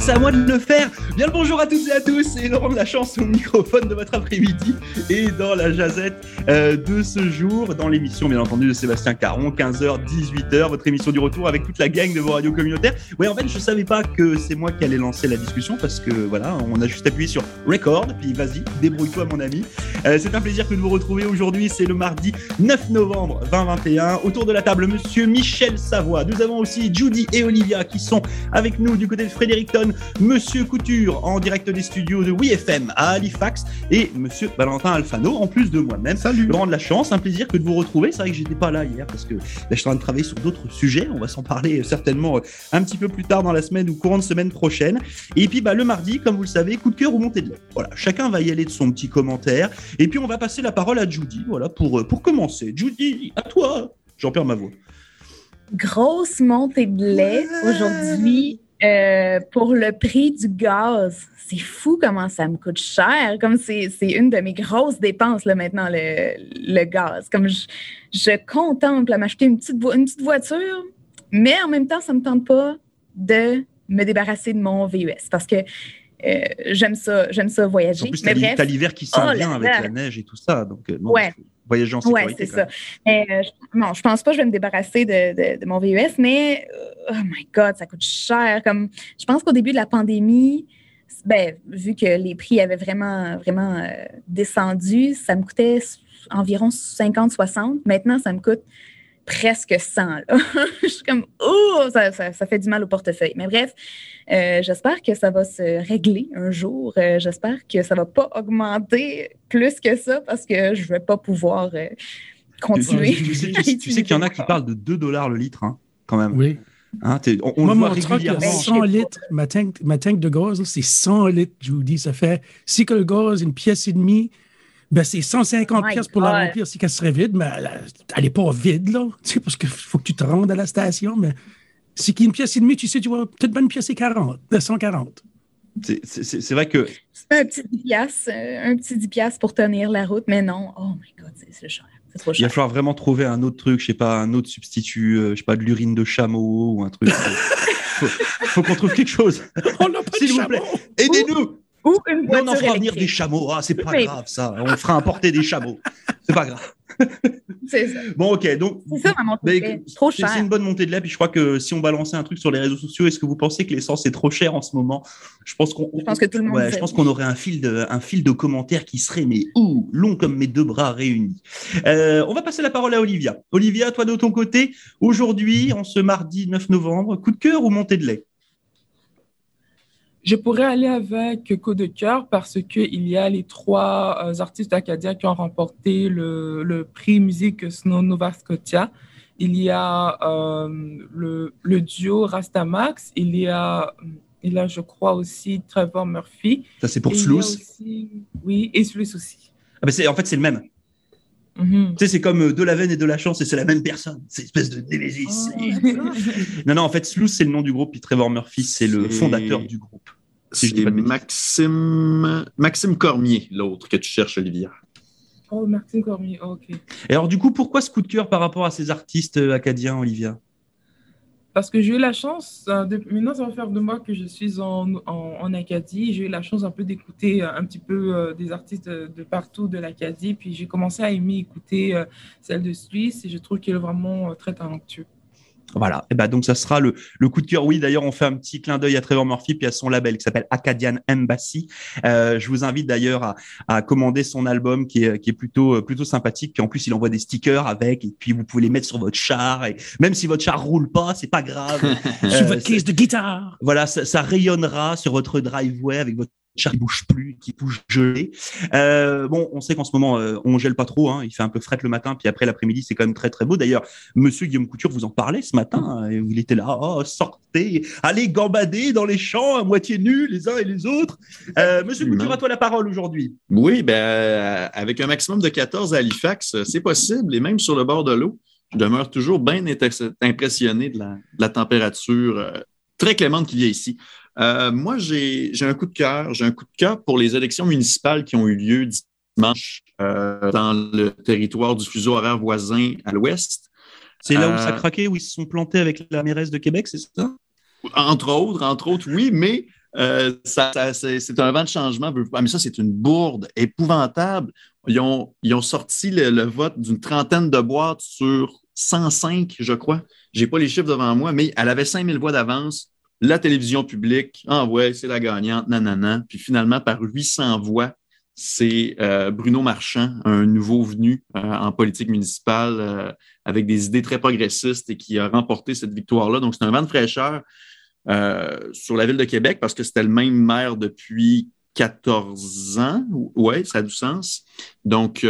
c'est à moi de le faire. Bien le bonjour à toutes et à tous, c'est Laurent de la chance au microphone de votre après-midi et dans la jazette euh, de ce jour, dans l'émission bien entendu de Sébastien Caron, 15h, 18h, votre émission du retour avec toute la gang de vos radios communautaires. Oui, en fait, je savais pas que c'est moi qui allais lancer la discussion parce que voilà, on a juste appuyé sur record, puis vas-y, débrouille-toi mon ami. Euh, c'est un plaisir que de vous retrouver aujourd'hui, c'est le mardi 9 novembre 2021. Autour de la table, monsieur Michel Savoie. Nous avons aussi Judy et Olivia qui sont avec nous du côté de Fredericton, Monsieur Couture en direct des studios de WeFM à Halifax et Monsieur Valentin Alfano en plus de moi-même. Salut. Laurent de la chance, un plaisir que de vous retrouver. C'est vrai que j'étais pas là hier parce que là, je suis en train de travailler sur d'autres sujets. On va s'en parler certainement euh, un petit peu plus tard dans la semaine ou courant de semaine prochaine. Et puis bah, le mardi, comme vous le savez, coup de cœur ou montée de lait. Voilà, chacun va y aller de son petit commentaire. Et puis on va passer la parole à Judy. Voilà pour euh, pour commencer. Judy, à toi. J'en perds ma voix. Grosse montée de lait aujourd'hui euh, pour le prix du gaz. C'est fou comment ça me coûte cher. Comme c'est une de mes grosses dépenses là, maintenant, le, le gaz. Comme je, je contemple à m'acheter une petite, une petite voiture, mais en même temps, ça ne me tente pas de me débarrasser de mon VUS parce que euh, j'aime ça, j'aime ça En voyager. plus, mais t'as l'hiver qui s'en Oh vient avec la neige et tout ça. Donc, euh, non, Ouais. Voyager en sécurité. c'est ça. Mais, euh, je, non, je pense pas que je vais me débarrasser de, de- de mon VUS, mais euh, oh my God, ça coûte cher. Comme, je pense qu'au début de la pandémie, ben, vu que les prix avaient vraiment, vraiment euh, descendu, ça me coûtait environ 50-60. Maintenant, ça me coûte presque 100. là. je suis comme, oh, ça, ça- ça fait du mal au portefeuille. Mais bref, euh, j'espère que ça va se régler un jour. Euh, j'espère que ça va pas augmenter plus que ça parce que je vais pas pouvoir euh, continuer. tu- tu sais, à tu- tu sais qu'il y en a qui parlent de 2 dollars le litre, hein, quand même. Oui. Hein, on on Moi, le voit mon truck, il y a régulièrement. 100 litres. Ma tank, ma tank de gaz, c'est 100 litres, je vous dis. Ça fait, si que le gaz, une pièce et demie, ben, c'est 150 Oh my pièces pour la remplir si qu'elle serait vide, mais elle, elle est pas vide, là. Tu sais, parce qu'il faut que tu te rendes à la station, mais si qu'il y a une pièce et demie, tu sais, tu vois, peut-être une pièce et 40, euh, 140. C'est- C'est vrai que C'est un petit 10 piastres, euh, un petit 10 piastres pour tenir la route, mais non. Oh my God, c'est- cher. C'est trop il va falloir vraiment trouver un autre truc, je sais pas, un autre substitut, euh, je sais pas, de l'urine de chameau ou un truc. faut faut qu'on trouve quelque chose. On n'a pas de S'il vous plaît. Aidez-nous Ou une Non, voiture on en fera venir des chameaux. Ah, c'est pas grave, ça. On fera importer des chameaux. C'est pas grave. C'est ça. Bon, ok. Donc, C'est ça, ma montée Mais de lait. C'est trop cher. c'est une bonne montée de lait. Puis je crois que si on balançait un truc sur les réseaux sociaux, est-ce que vous pensez que l'essence est trop chère en ce moment? Je pense qu'on. Je pense que tout le monde Ouais, je pense qu'on aurait un fil de un fil de commentaires qui serait mais ouh, long comme mes deux bras réunis. Euh, on va passer la parole à Olivia. Olivia, toi de ton côté, aujourd'hui, en ce mardi 9 novembre, coup de cœur ou montée de lait? Je pourrais aller avec coup de cœur parce qu'il y a les trois euh, artistes acadiens qui ont remporté le, le prix musique Snow Nova Scotia. Il y a euh, le, le duo Rastamax, il y a, il y a, je crois, aussi Trevor Murphy. Ça c'est pour Sluice? aussi- Oui, et Sluice aussi. Ah, ben, en fait c'est le même. Mhm. Tu sais, c'est comme euh, de la veine et de la chance et c'est la même personne. C'est une espèce de némésis. Oh. Non, non, en fait, Sluice, c'est le nom du groupe, puis Trevor Murphy, c'est le fondateur du groupe. Si je dis C'est pas de bêtises. Maxime... Maxime Cormier, l'autre que tu cherches, Olivia. Oh, Martine Cormier, ok. Et alors, du coup, pourquoi ce coup de cœur par rapport à ces artistes euh, acadiens, Olivia? Parce que j'ai eu la chance, euh, de- maintenant ça va faire deux mois que je suis en, Acadie, j'ai eu la chance un peu d'écouter euh, un petit peu euh, des artistes de, partout de l'Acadie, puis j'ai commencé à aimer écouter celle de Suisse. Et je trouve qu'elle est vraiment très talentueux. Voilà. Et ben donc, ça sera le, le coup de cœur. Oui, d'ailleurs, on fait un petit clin d'œil à Trevor Murphy puis à son label qui s'appelle Acadian Embassy. Euh, je vous invite d'ailleurs à, à commander son album qui est, qui est plutôt, euh, plutôt sympathique. Puis en plus, il envoie des stickers avec et puis vous pouvez les mettre sur votre char. Et même si votre char roule pas, c'est pas grave. Sur Euh, votre case de guitare. Voilà, ça, ça rayonnera sur votre driveway avec votre char qui bouge plus, qui bouge gelé. Euh, bon, on sait qu'en ce moment, euh, on gèle pas trop. Hein, il fait un peu fret le matin, puis après l'après-midi, c'est quand même très très beau. D'ailleurs, Monsieur Guillaume Couture vous en parlait ce matin. hein, il était là, oh, sortez, allez gambader dans les champs à moitié nus les uns et les autres. Euh, Monsieur. Couture, à toi la parole aujourd'hui. Oui, ben, avec un maximum de 14 à Halifax, c'est possible, et même sur le bord de l'eau. Je demeure toujours bien impressionné de la, de la température euh, très clémente qu'il y a ici. Euh, moi, j'ai un coup de cœur. J'ai un coup de cœur pour les élections municipales qui ont eu lieu dimanche euh, dans le territoire du fuseau horaire voisin à l'ouest. C'est là où Euh, ça a craqué, où ils se sont plantés avec la mairesse de Québec, c'est ça? Entre autres, entre autres, oui, mais Euh, ça, ça, c'est un vent de changement. Ah, mais ça, c'est une bourde épouvantable. Ils ont, ils ont sorti le, le vote d'une trentaine de boîtes sur 105, je crois. J'ai pas les chiffres devant moi, mais elle avait 5000 voix d'avance. La télévision publique, ah ouais, c'est la gagnante, nanana. Puis finalement, par 800 voix, c'est euh, Bruno Marchand, un nouveau venu euh, en politique municipale euh, avec des idées très progressistes et qui a remporté cette victoire-là. Donc, c'est un vent de fraîcheur sur la ville de Québec parce que c'était le même maire depuis 14 ans. Oui, ça a du sens. Donc,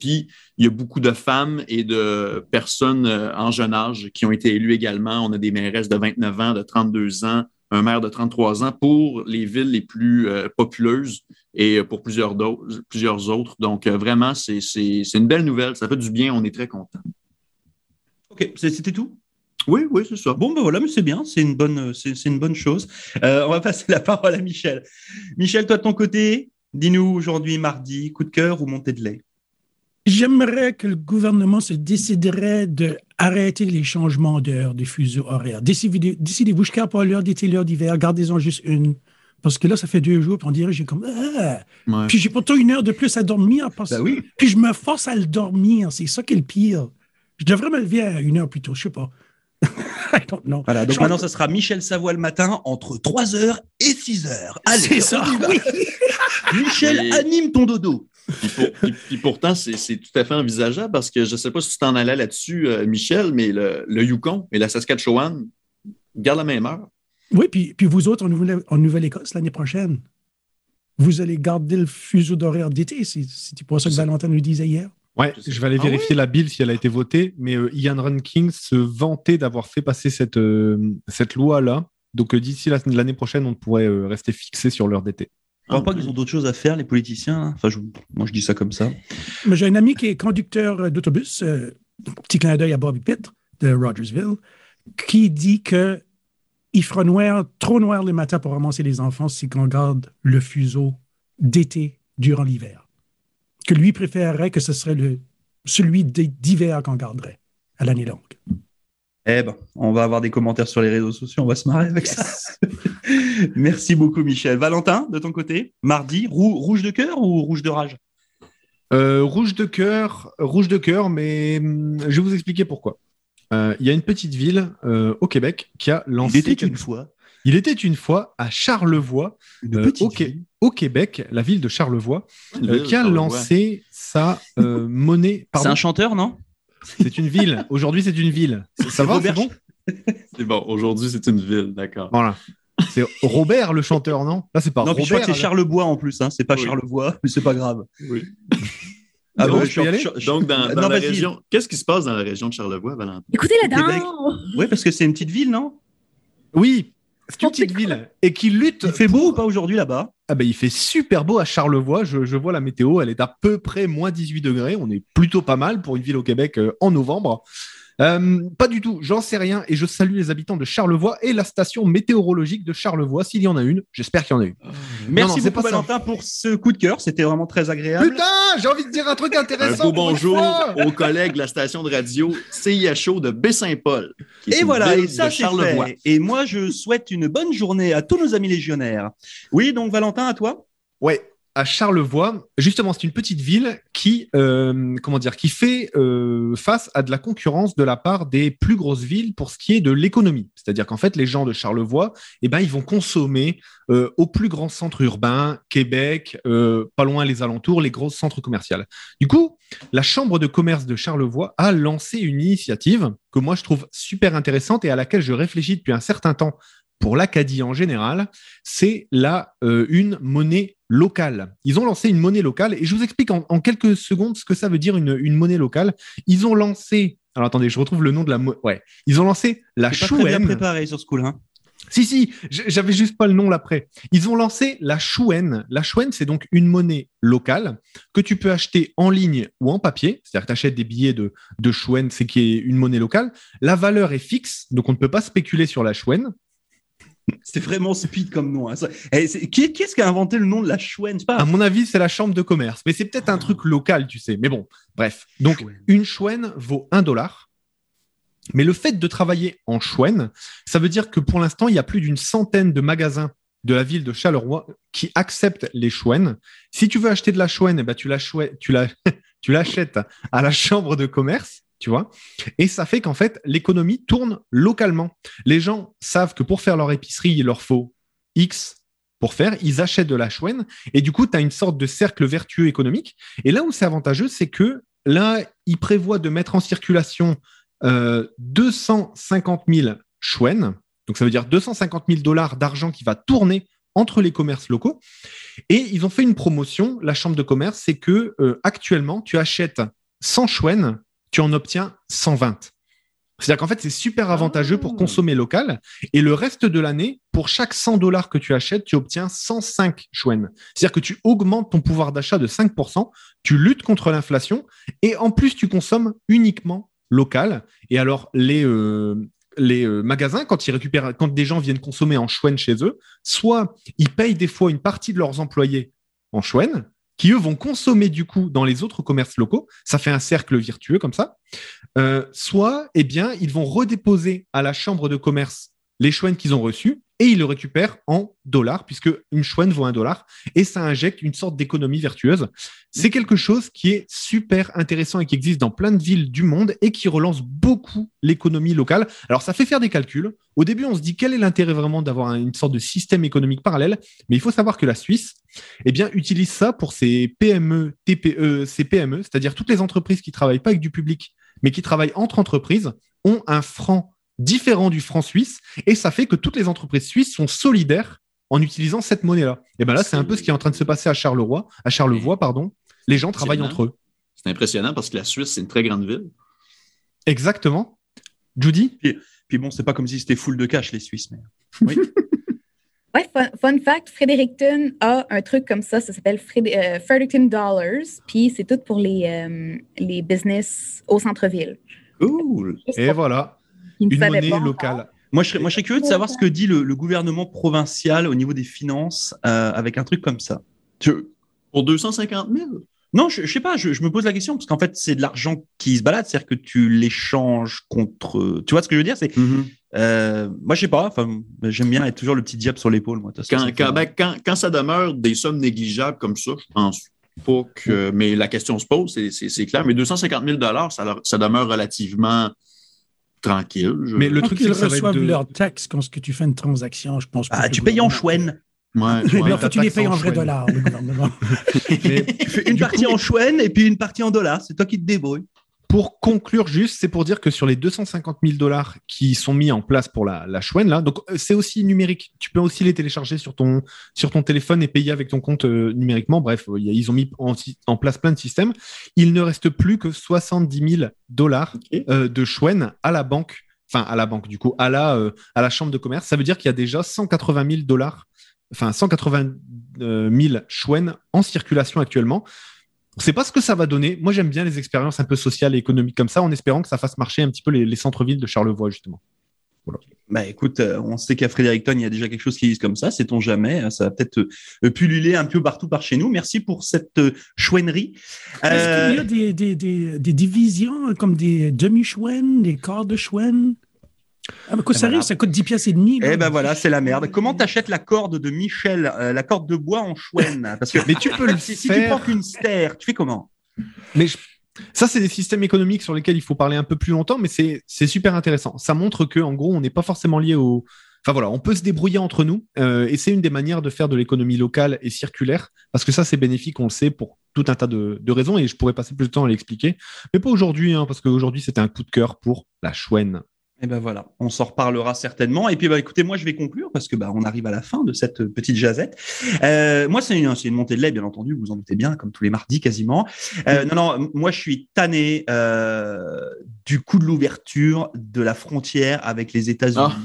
puis, il y a beaucoup de femmes et de personnes en jeune âge qui ont été élues également. On a des mairesses de 29 ans, de 32 ans, un maire de 33 ans pour les villes les plus populeuses et pour plusieurs, autres. Donc, euh, vraiment, c'est une belle nouvelle. Ça fait du bien. On est très content. OK. C'était tout? Oui, oui, c'est ça. Bon, ben voilà, mais c'est bien, c'est une bonne, c'est une bonne chose. Euh, on va passer la parole à Michel. Michel, toi de ton côté, dis-nous aujourd'hui, mardi, coup de cœur ou montée de lait? J'aimerais que le gouvernement se déciderait de arrêter les changements d'heure des fuseaux horaires. Décidez-vous jusqu'à pas l'heure d'été, l'heure d'hiver, gardez-en juste une. Parce que là, ça fait deux jours, puis on dirait, j'ai comme. Ah! Puis j'ai pourtant une heure de plus à dormir. Parce... Ben oui. Puis je me force à le dormir. C'est ça qui est le pire. Je devrais me lever à une heure plus tôt, je sais pas. I don't know. Voilà, donc maintenant, ça sera Michel Savoie le matin entre 3h et 6h. Allez, c'est ça. Oui. Michel, anime ton dodo. Puis, pourtant, c'est tout à fait envisageable parce que je ne sais pas si tu t'en allais là-dessus, euh, Michel, mais le, le, Yukon et la Saskatchewan gardent la même heure. Oui, puis, puis vous autres, en Nouvelle-Écosse, l'année prochaine, vous allez garder le fuseau d'horaire d'été. C'était pas ça que Valentin nous disait hier. Ouais, je vais aller ah vérifier la bill si elle a été votée, mais euh, Ian Ranking se vantait d'avoir fait passer cette, euh, cette loi-là. Donc euh, d'ici l'année prochaine, on pourrait rester fixé sur l'heure d'été. Je crois pas qu'ils ont d'autres choses à faire, les politiciens. Hein. Enfin, moi, je dis ça comme ça. J'ai un ami qui est conducteur d'autobus, petit clin d'œil à Bobby Pitt de Rogersville, qui dit que il fera noir, trop noir le matin pour ramasser les enfants si on garde le fuseau d'été durant l'hiver. Que lui préférerait que ce serait le, celui d'hiver qu'on garderait à l'année longue. Eh ben, on va avoir des commentaires sur les réseaux sociaux, on va se marrer avec ça. Merci beaucoup, Michel. Valentin, de ton côté, mardi, rouge de cœur ou rouge de rage? Euh, Rouge de cœur, rouge de cœur, mais hum, je vais vous expliquer pourquoi. Euh, il y a une petite ville euh, au Québec qui a lancé. Il était une fois. Il était une fois à Charlevoix, euh, au, Québec, la ville de Charlevoix, qui a lancé sa monnaie. C'est un chanteur, non? C'est une ville. Aujourd'hui, c'est une ville. Ça va, c'est bon? C'est bon. Aujourd'hui, c'est une ville, d'accord. Voilà. C'est Robert le chanteur, non? Là, c'est pas non, Robert. je crois que c'est Charlebois en plus. Hein. C'est pas Charlevoix, mais c'est pas grave. Oui. Ah bon, je peux y aller Donc, dans, la région, qu'est-ce qui se passe dans la région de Charlevoix, Valentin? Écoutez la danse! Oui, parce que c'est une petite ville, non? Oui, c'est une petite ville et qui lutte. Il fait beau ou pas aujourd'hui là-bas? Ah ben, il fait super beau à Charlevoix. Je, je, vois la météo, elle est à peu près moins 18 degrés. On est plutôt pas mal pour une ville au Québec euh, en novembre. Euh, pas du tout, j'en sais rien et je salue les habitants de Charlevoix et la station météorologique de Charlevoix, s'il y en a une. J'espère qu'il y en a une. Euh, merci beaucoup Valentin pour ce coup de cœur, c'était vraiment très agréable. Putain, j'ai envie de dire un truc intéressant. Un beau bonjour aux collègues de la station de radio CIHO de Baie-Saint-Paul. Et voilà, et ça c'est fait. Et moi je souhaite une bonne journée à tous nos amis légionnaires. Oui, donc Valentin, à toi? Ouais, à Charlevoix, justement, c'est une petite ville qui, euh, comment dire, qui fait euh, face à de la concurrence de la part des plus grosses villes pour ce qui est de l'économie. C'est-à-dire qu'en fait, les gens de Charlevoix, eh ben, ils vont consommer euh, au plus grand centre urbain, Québec, pas loin les alentours, les gros centres commerciaux. Du coup, la Chambre de commerce de Charlevoix a lancé une initiative que moi je trouve super intéressante et à laquelle je réfléchis depuis un certain temps pour l'Acadie en général, c'est la une monnaie locale. Ils ont lancé une monnaie locale et je vous explique en, quelques secondes ce que ça veut dire une, monnaie locale. Ils ont lancé. Alors attendez, je retrouve le nom de la monnaie. Ouais, ils ont lancé la chouenne. Pas bien préparé sur ce coup-là. Hein. Si, si, j'avais juste pas le nom l'après. Ils ont lancé la chouenne. La chouenne, c'est donc une monnaie locale que tu peux acheter en ligne ou en papier. C'est-à-dire que tu achètes des billets de, de chouenne, c'est qui est une monnaie locale. La valeur est fixe, donc on ne peut pas spéculer sur la chouenne. C'est vraiment speed comme nom. Hein. Eh, qui, est-ce qui a inventé le nom de la chouenne À mon avis, c'est la chambre de commerce. Mais c'est peut-être un truc local, tu sais. Mais bon, bref. Donc, une chouenne vaut un dollar. Mais le fait de travailler en chouenne, ça veut dire que pour l'instant, il y a plus d'une centaine de magasins de la ville de Charleroi qui acceptent les chouennes. Si tu veux acheter de la chouenne, eh ben, tu l'achètes à la chambre de commerce tu vois. Et ça fait qu'en fait, l'économie tourne localement. Les gens savent que pour faire leur épicerie, il leur faut X pour faire, ils achètent de la chouenne, et du coup, tu as une sorte de cercle vertueux économique. Et là où c'est avantageux, c'est que là, ils prévoient de mettre en circulation 250 euh, 000 chouennes, donc ça veut dire 250 000 dollars d'argent qui va tourner entre les commerces locaux. Et ils ont fait une promotion, la chambre de commerce, c'est que euh, actuellement, tu achètes 100 chouennes tu en obtiens 120. C'est-à-dire qu'en fait, c'est super avantageux pour ah. consommer local. Et le reste de l'année, pour chaque 100 dollars que tu achètes, tu obtiens 105 chouennes. C'est-à-dire que tu augmentes ton pouvoir d'achat de 5%, tu luttes contre l'inflation et en plus, tu consommes uniquement local. Et alors, les, euh, les euh, magasins, quand ils récupèrent, quand des gens viennent consommer en chouenne chez eux, soit ils payent des fois une partie de leurs employés en chouenne, qui eux vont consommer du coup dans les autres commerces locaux. Ça fait un cercle virtueux comme ça. Euh, soit, eh bien, ils vont redéposer à la chambre de commerce les chouennes qu'ils ont reçues et ils le récupèrent en dollars, puisque une chouenne vaut un dollar, et ça injecte une sorte d'économie vertueuse. C'est quelque chose qui est super intéressant et qui existe dans plein de villes du monde et qui relance beaucoup l'économie locale. Alors ça fait faire des calculs. Au début, on se dit quel est l'intérêt vraiment d'avoir une sorte de système économique parallèle, mais il faut savoir que la Suisse, eh bien, utilise ça pour ses PME, TPE, ses PME, c'est-à-dire toutes les entreprises qui travaillent pas avec du public, mais qui travaillent entre entreprises, ont un franc différent du franc suisse, et ça fait que toutes les entreprises suisses sont solidaires en utilisant cette monnaie-là. Et ben là, c'est un peu ce qui est en train de se passer à Charleroi, à Charlevoix, pardon. Les gens travaillent entre eux. C'est impressionnant parce que la Suisse, c'est une très grande ville. Exactement. Judy? Puis, puis bon, c'est pas comme si c'était full de cash, les Suisses, mais. Oui. ouais, fun, fact, Fredericton a un truc comme ça, ça s'appelle euh, Fredericton Dollars, puis c'est tout pour les, euh, les business au centre-ville. Cool. Et voilà une monnaie locale. Moi je, serais, moi, je serais curieux de savoir ce que dit le, gouvernement provincial au niveau des finances euh, avec un truc comme ça. Pour 250 000 non, je, ne sais pas, je, me pose la question parce qu'en fait, c'est de l'argent qui se balade, c'est-à-dire que tu l'échanges contre. Tu vois ce que je veux dire C'est, mm-hmm. euh, moi, je sais pas. Enfin, j'aime bien être toujours le petit diable sur l'épaule, moi. Ben, quand, quand, ça demeure des sommes négligeables comme ça, je pense pas que. Mais la question se pose, c'est clair. Mais 250 000 ça, ça demeure relativement tranquille. Mais le truc, c'est qu'ils reçoivent leur taxe quand tu fais une transaction, je pense. Ah, tu payes en chouenne. Ouais, mais en fait, tu les payes en, vrai dollars, le gouvernement. tu fais une partie en chouenne et puis une partie en dollars. C'est toi qui te débrouilles. Pour conclure juste, c'est pour dire que sur les 250 000 dollars qui sont mis en place pour la, la chouenne, là, donc euh, c'est aussi numérique. Tu peux aussi les télécharger sur ton, sur ton téléphone et payer avec ton compte euh, numériquement. Bref, ils ont mis en, place plein de systèmes. Il ne reste plus que 70 000 dollars euh, de chouenne à la banque, enfin à la banque du coup, à la, à la chambre de commerce. Ça veut dire qu'il y a déjà 180 000 dollars, enfin 180 000 chouennes en circulation actuellement. On ne sait pas ce que ça va donner. Moi, j'aime bien les expériences un peu sociales et économiques comme ça, en espérant que ça fasse marcher un petit peu les, centres-villes de Charlevoix, justement. Bah écoute, euh, on sait qu'à Fredericton, il y a déjà quelque chose qui existe comme ça, sait-on jamais. Hein, ça va peut-être euh, pulluler un peu partout par chez nous. Merci pour cette euh, chouennerie. Est-ce qu'il y a des, des, des, des, divisions comme des demi-chouennes, des quarts de chouennes? Ah, bah, ça arrive, ça coûte 10 pièces et demi. Eh ben voilà, c'est la merde. Comment t'achètes la corde de Michel, euh, la corde de bois en chouenne? Parce que mais tu peux le si, faire. si tu prends qu'une stère, tu fais comment? Mais ça, c'est des systèmes économiques sur lesquels il faut parler un peu plus longtemps, mais c'est super intéressant. Ça montre que, en gros, on n'est pas forcément lié au. Enfin voilà, on peut se débrouiller entre nous, euh, et c'est une des manières de faire de l'économie locale et circulaire, parce que ça, c'est bénéfique, on le sait, pour tout un tas de, de, raisons, et je pourrais passer plus de temps à l'expliquer, mais pas aujourd'hui, hein, parce qu'aujourd'hui, c'était un coup de cœur pour la chouenne. Et eh ben voilà, on s'en reparlera certainement. Et puis bah écoutez, moi je vais conclure parce que bah on arrive à la fin de cette petite jazette. Euh, moi c'est une, une montée de lait bien entendu, vous vous en doutez bien, comme tous les mardis quasiment. Euh, non non, moi je suis tanné euh, du coup de l'ouverture de la frontière avec les États-Unis. Ah.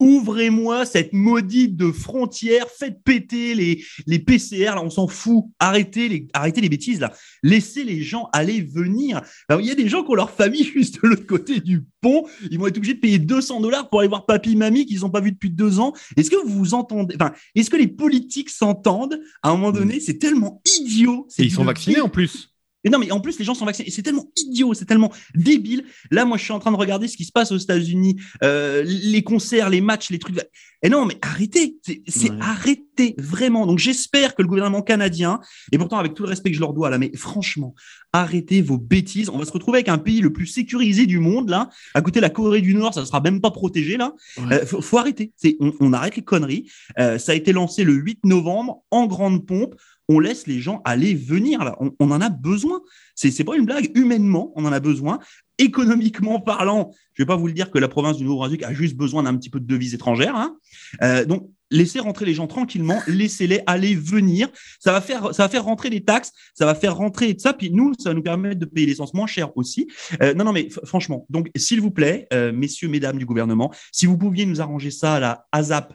Ouvrez-moi cette maudite de frontière, faites péter les, les PCR, là, on s'en fout. Arrêtez les, arrêtez les bêtises, là. Laissez les gens aller venir. Alors, il y a des gens qui ont leur famille juste de l'autre côté du pont. Ils vont être obligés de payer 200 dollars pour aller voir papy, mamie qu'ils n'ont pas vu depuis deux ans. Est-ce que vous vous entendez, enfin, est-ce que les politiques s'entendent? À un moment donné? C'est tellement idiot. Et ils sont vaccinés en plus. Et non, mais en plus, les gens sont vaccinés. Et c'est tellement idiot, c'est tellement débile. Là, moi, je suis en train de regarder ce qui se passe aux États-Unis, euh, les concerts, les matchs, les trucs. Et non, mais arrêtez, c'est Ouais. arrêtez, vraiment. Donc, j'espère que le gouvernement canadien, et pourtant, avec tout le respect que je leur dois, là, mais franchement, arrêtez vos bêtises. On va se retrouver avec un pays le plus sécurisé du monde, là. À côté de la Corée du Nord, ça sera même pas protégé, là. Ouais. Euh, faut, faut arrêter. On arrête les conneries. Euh, ça a été lancé le 8 novembre en grande pompe. On laisse les gens aller venir là. On, en a besoin. C'est, c'est pas une blague. Humainement, on en a besoin. Économiquement parlant, je vais pas vous le dire que la province du Nouveau-Brunswick a juste besoin d'un petit peu de devises étrangères. Hein. Euh, donc, laissez rentrer les gens tranquillement. Laissez-les aller venir. Ça va faire, ça va faire rentrer des taxes. Ça va faire rentrer ça. Puis nous, ça va nous permettre de payer l'essence moins cher aussi. Euh, non, non, mais franchement. Donc, s'il vous plaît, euh, messieurs, mesdames du gouvernement, si vous pouviez nous arranger ça à la ASAP,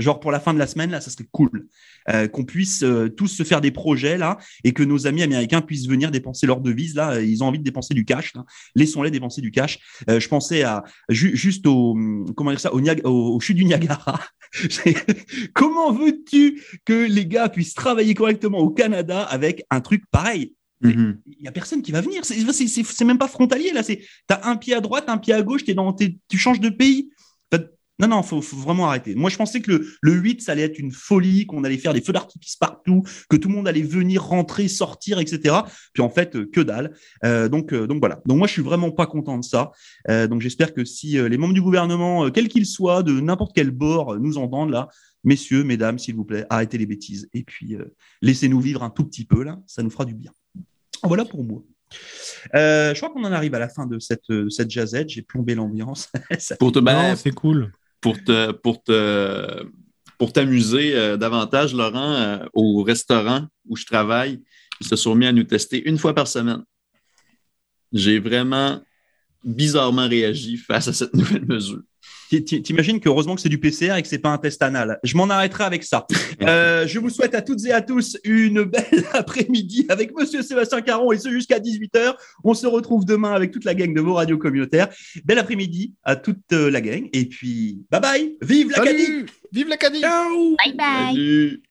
genre pour la fin de la semaine, là, ça serait cool. Euh, qu'on puisse euh, tous se faire des projets, là, et que nos amis américains puissent venir dépenser leur devise, là. Euh, Ils ont envie de dépenser du cash, là. Laissons-les dépenser du cash. Euh, je pensais à, ju- juste au, comment dire ça, au, Niag- au, au chute du Niagara. Comment veux-tu que les gars puissent travailler correctement au Canada avec un truc pareil? Il y a personne qui va venir. C'est c'est- c'est- c'est même pas frontalier là. C'est t'as un pied à droite, un pied à gauche. T'es dans, t'es- tu changes de pays. T'as- Non, non, faut, faut vraiment arrêter. Moi, je pensais que le, le 8, ça allait être une folie, qu'on allait faire des feux d'artifice partout, que tout le monde allait venir, rentrer, sortir, etc. Puis en fait, euh, que dalle. Euh, donc, euh, donc voilà. Donc moi, je suis vraiment pas content de ça. Euh, donc j'espère que si les membres du gouvernement, quels qu'ils soient, de n'importe quel bord, nous entendent là, messieurs, mesdames, s'il vous plaît, arrêtez les bêtises et puis laissez-nous vivre un tout petit peu là. Ça nous fera du bien. Voilà pour moi. Euh, je crois qu'on en arrive à la fin de cette, cette jazzette. J'ai plombé l'ambiance. Pour te, Non, c'est cool. Pour te pour te pour t'amuser euh, davantage, Laurent, euh, au restaurant où je travaille, ils se sont mis à nous tester une fois par semaine. J'ai vraiment bizarrement réagi face à cette nouvelle mesure. Ti- ti- T'imagines que heureusement que c'est du PCR et que c'est pas un test anal. Je m'en arrêterai avec ça. Euh, je vous souhaite à toutes et à tous une belle après-midi avec Monsieur Sébastien Caron et ce jusqu'à 18h. On se retrouve demain avec toute la gang de vos radios communautaires. Belle après-midi à toute euh, la gang et puis bye bye. Vive l'Acadie. Salut Vive l'Acadie Ciao! Bye bye. Salut!